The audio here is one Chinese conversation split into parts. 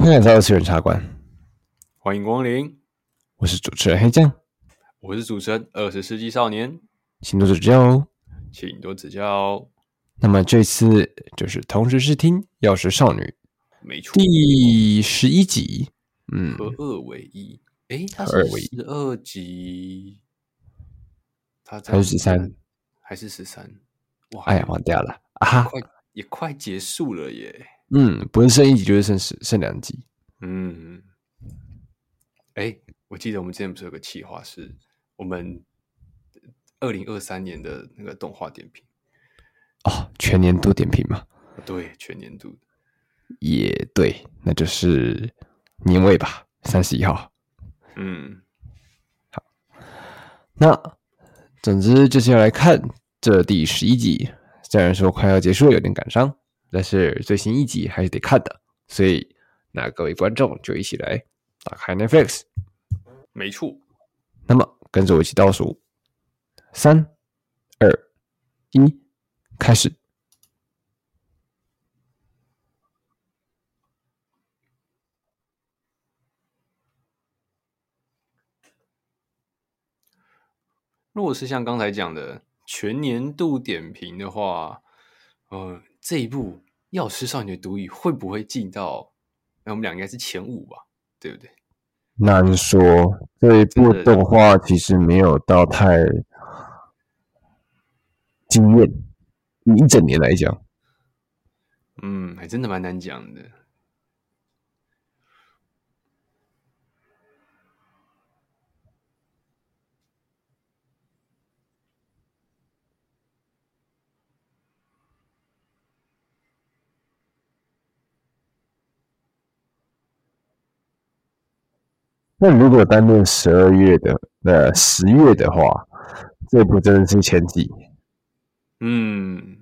欢迎来到二次元茶馆，欢迎光临。我是主持人黑酱，我是主持人二十世纪少年，请多指教哦，请多指教哦。那么这次就是同时试听《药师少女》，没错，第十一集。嗯，合二为一。诶，它是十二集，它还是十三，还是十三？哇，哎呀，忘掉了啊！快也快结束了耶。嗯，不是剩一集就是剩十剩两集。嗯，哎，我记得我们之前不是有个企划，是我们二零二三年的那个动画点评哦，全年度点评嘛。对，全年度也对，那就是年尾吧，三十一号。嗯，好，那总之就是要来看这第十一集，虽然说快要结束了，有点感伤。但是最新一集还是得看的，所以那各位观众就一起来打开 Netflix。没错，那么跟着我一起倒数，三、二、一，开始。如果是像刚才讲的全年度点评的话，呃。这一部《药师少女的毒语》会不会进到？那我们俩应该是前五吧，对不对？难说。这一部动画其实没有到太惊艳，以一整年来讲，嗯，还真的蛮难讲的。那如果单论十二月的，呃，十月的话，这部真的是前几，嗯。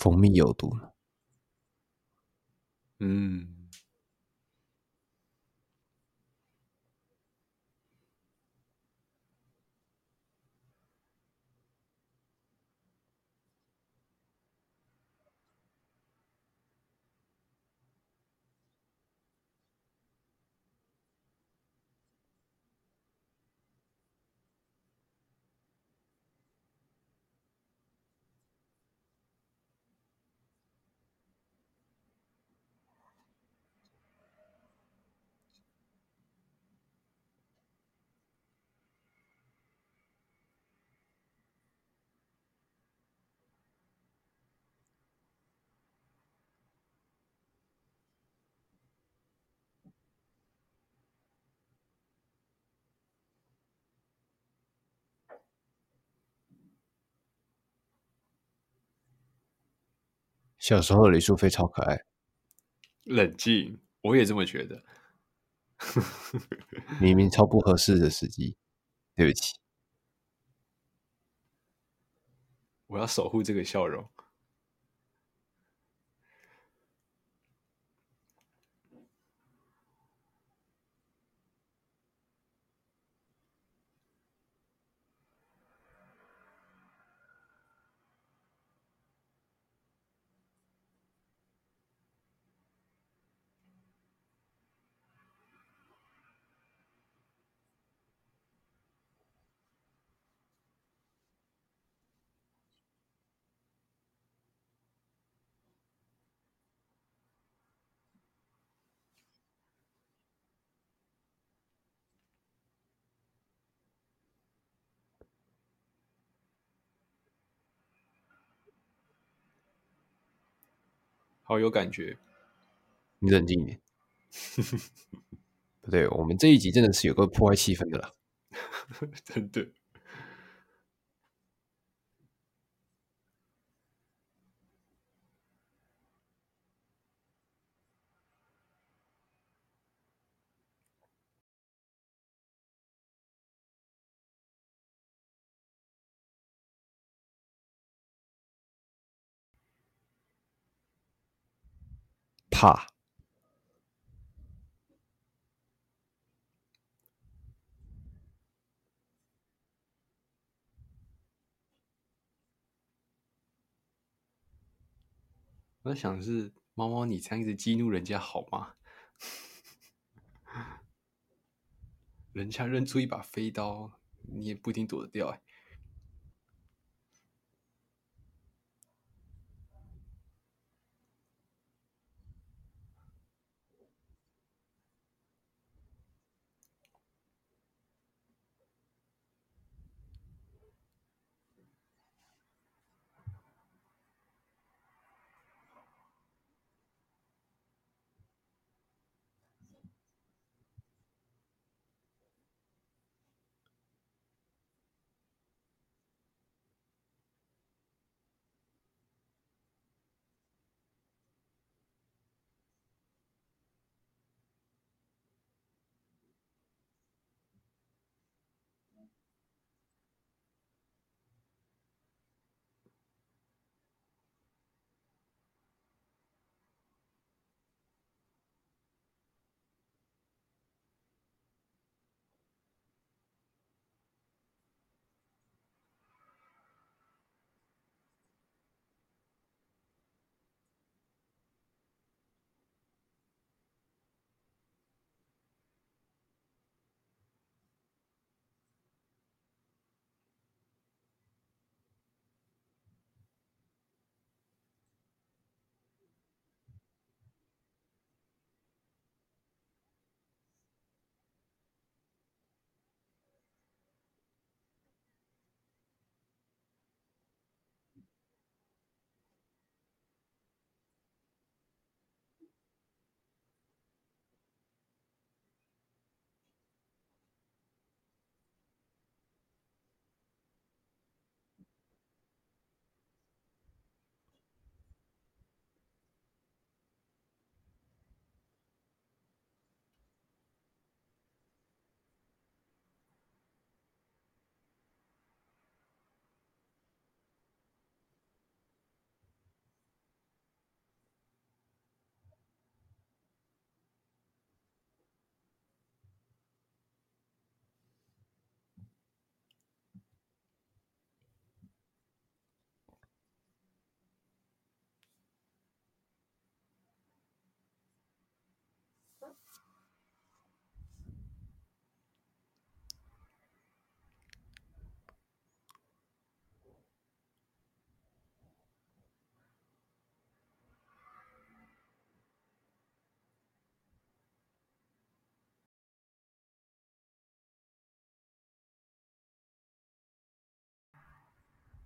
蜂蜜有毒。嗯。小时候的李淑菲超可爱。冷静，我也这么觉得。明明超不合适的时机，对不起。我要守护这个笑容。好有感觉，你冷静一点。不对，我们这一集真的是有个破坏气氛的啦，真的。怕，我在想是，猫猫，你这样一直激怒人家好吗？人家扔出一把飞刀，你也不一定躲得掉哎。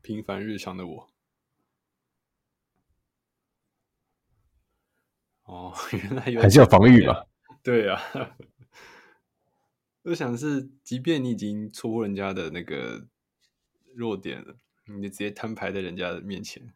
平凡日常的我。哦，原来有还是要防御吧？对啊，我想是，即便你已经戳破人家的那个弱点了，你就直接摊牌在人家的面前。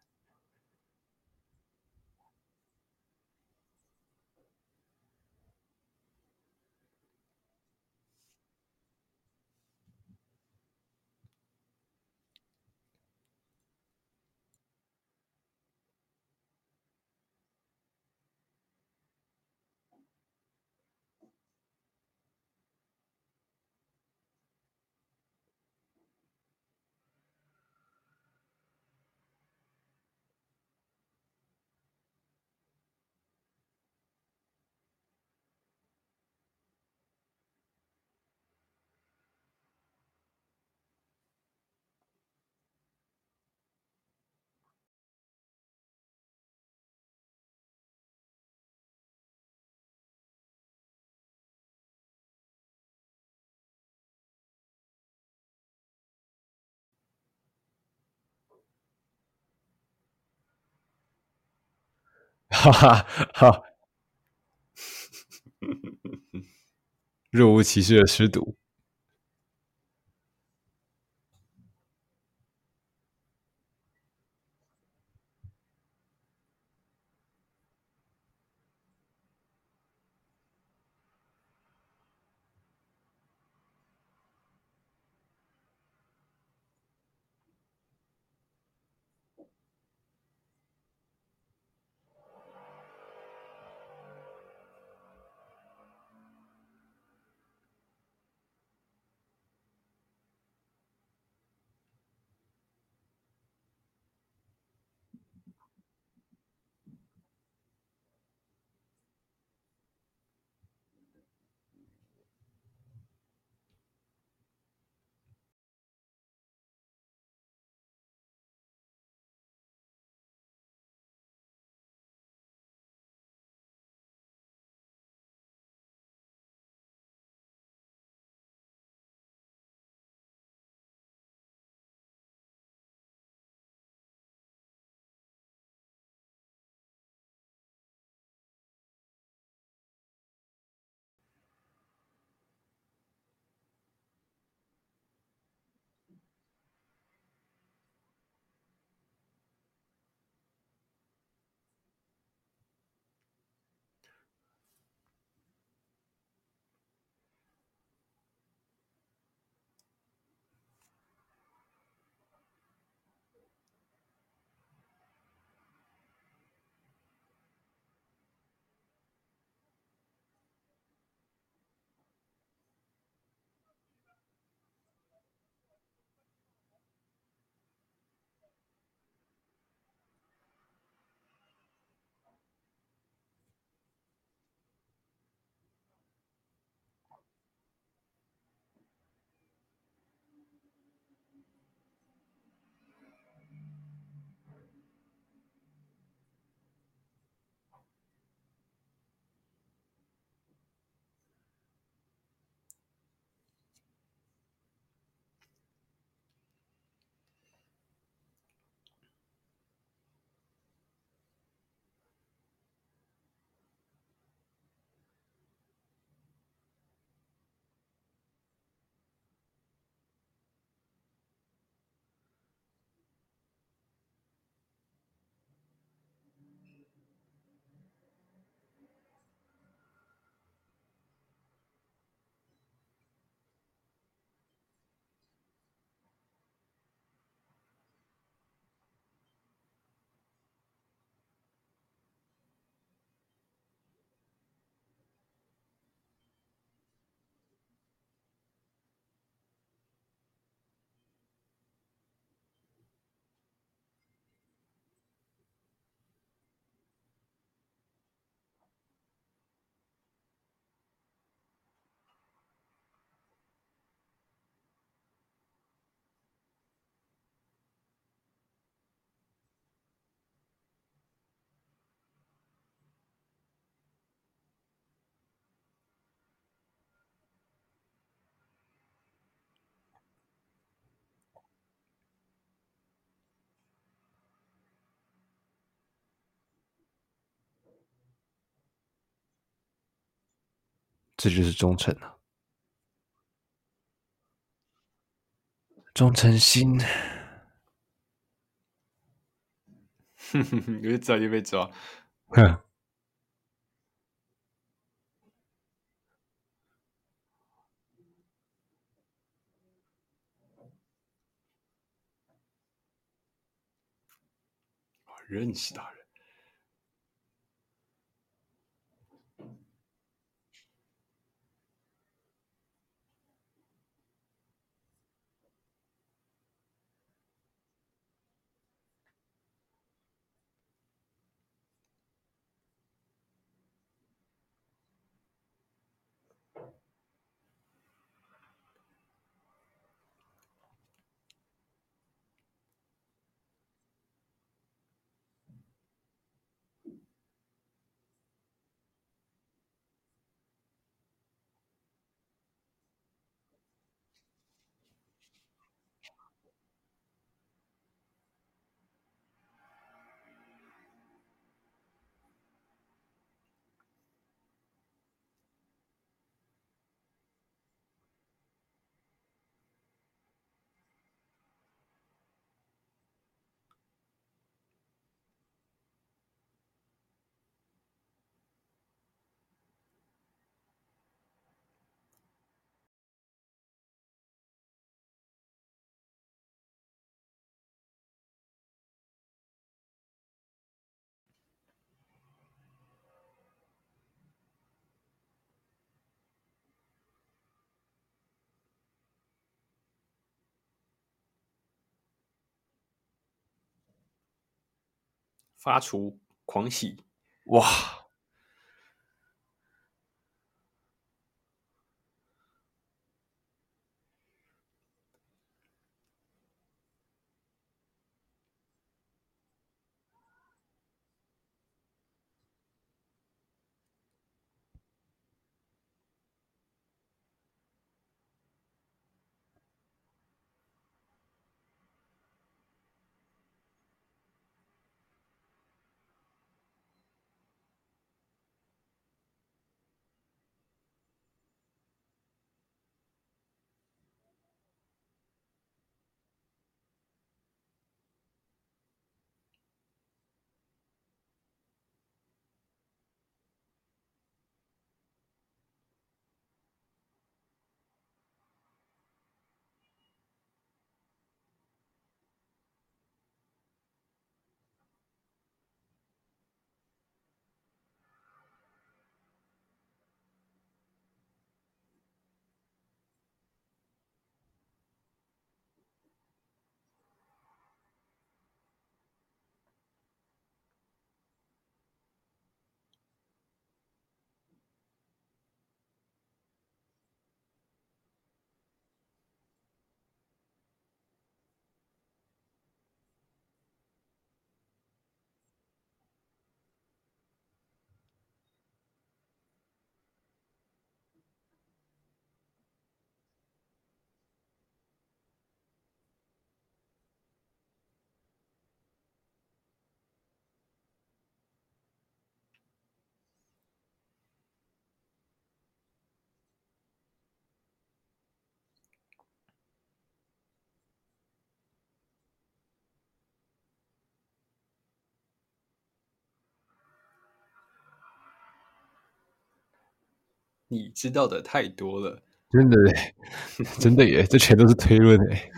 哈哈哈！若无其事的吃毒。这就是忠诚啊，忠诚心。哼哼哼，越早就被抓。哼，认识大人。发出狂喜！哇！你知道的太多了，真的，真的耶，这全都是推论哎。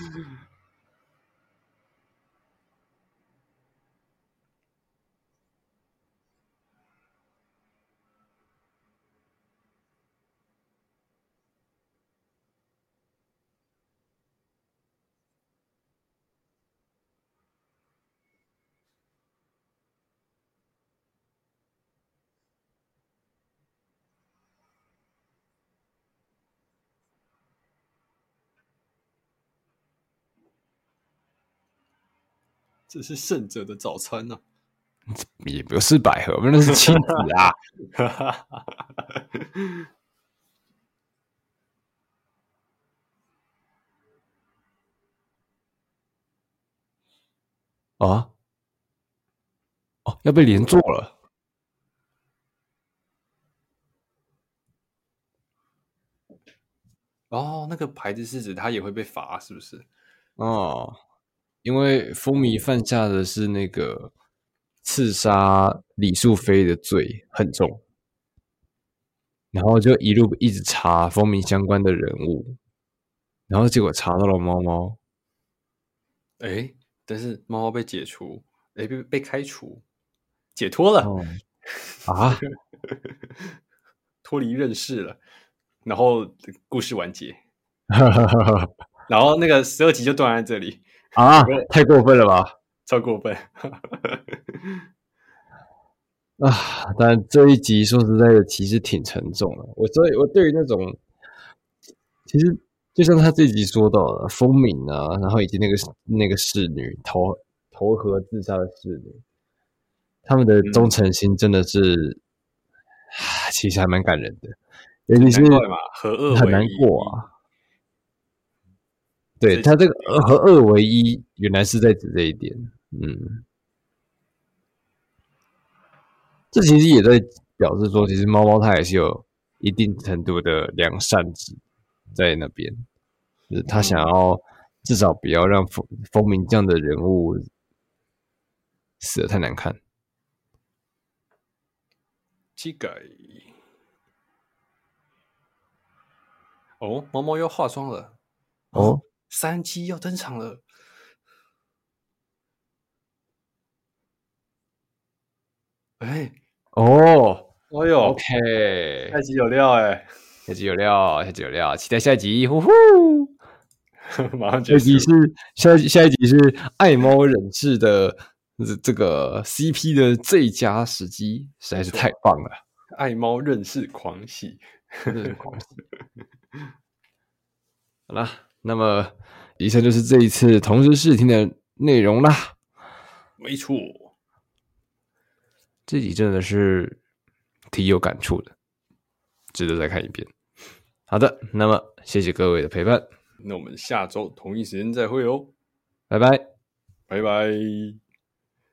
这是胜者的早餐呢、啊，也不是百合，那是亲子啊。啊？哦，要被连坐了。哦，那个牌子是指他也会被罚，是不是？哦，因为风靡犯下的是那个刺杀李素妃的罪很重，然后就一路一直查风靡相关的人物，然后结果查到了猫猫。哎，但是猫猫被解除，哎，被被开除，解脱了、哦、啊，脱离人世了，然后故事完结，然后那个十二集就断在这里啊，太过分了吧，超过分 啊！但这一集说实在的，其实挺沉重的。我所以，我对于那种其实。就像他这集说到的，风鸣啊，然后以及那个那个侍女投投河自杀的侍女，他们的忠诚心真的是，嗯、其实还蛮感人的，尤其是和恶很难过啊。对，他这个和二为一，原来是在指这一点。嗯，这其实也在表示说，其实猫猫它也是有一定程度的良善值。在那边，就是他想要至少不要让风风鸣这样的人物死的太难看。乞丐哦，猫猫要化妆了哦，三七要登场了。哎哦，哎呦，OK，下集有料哎。下集有料，下集有料，期待下集！呼呼，马上下集是下下一集是爱猫人士的这这个 CP 的最佳时机，实在是太棒了！爱猫认识狂喜，狂喜。好了，那么以上就是这一次同时试听的内容啦。没错，这集真的是挺有感触的。值得再看一遍。好的，那么谢谢各位的陪伴，那我们下周同一时间再会哦，拜拜，拜拜。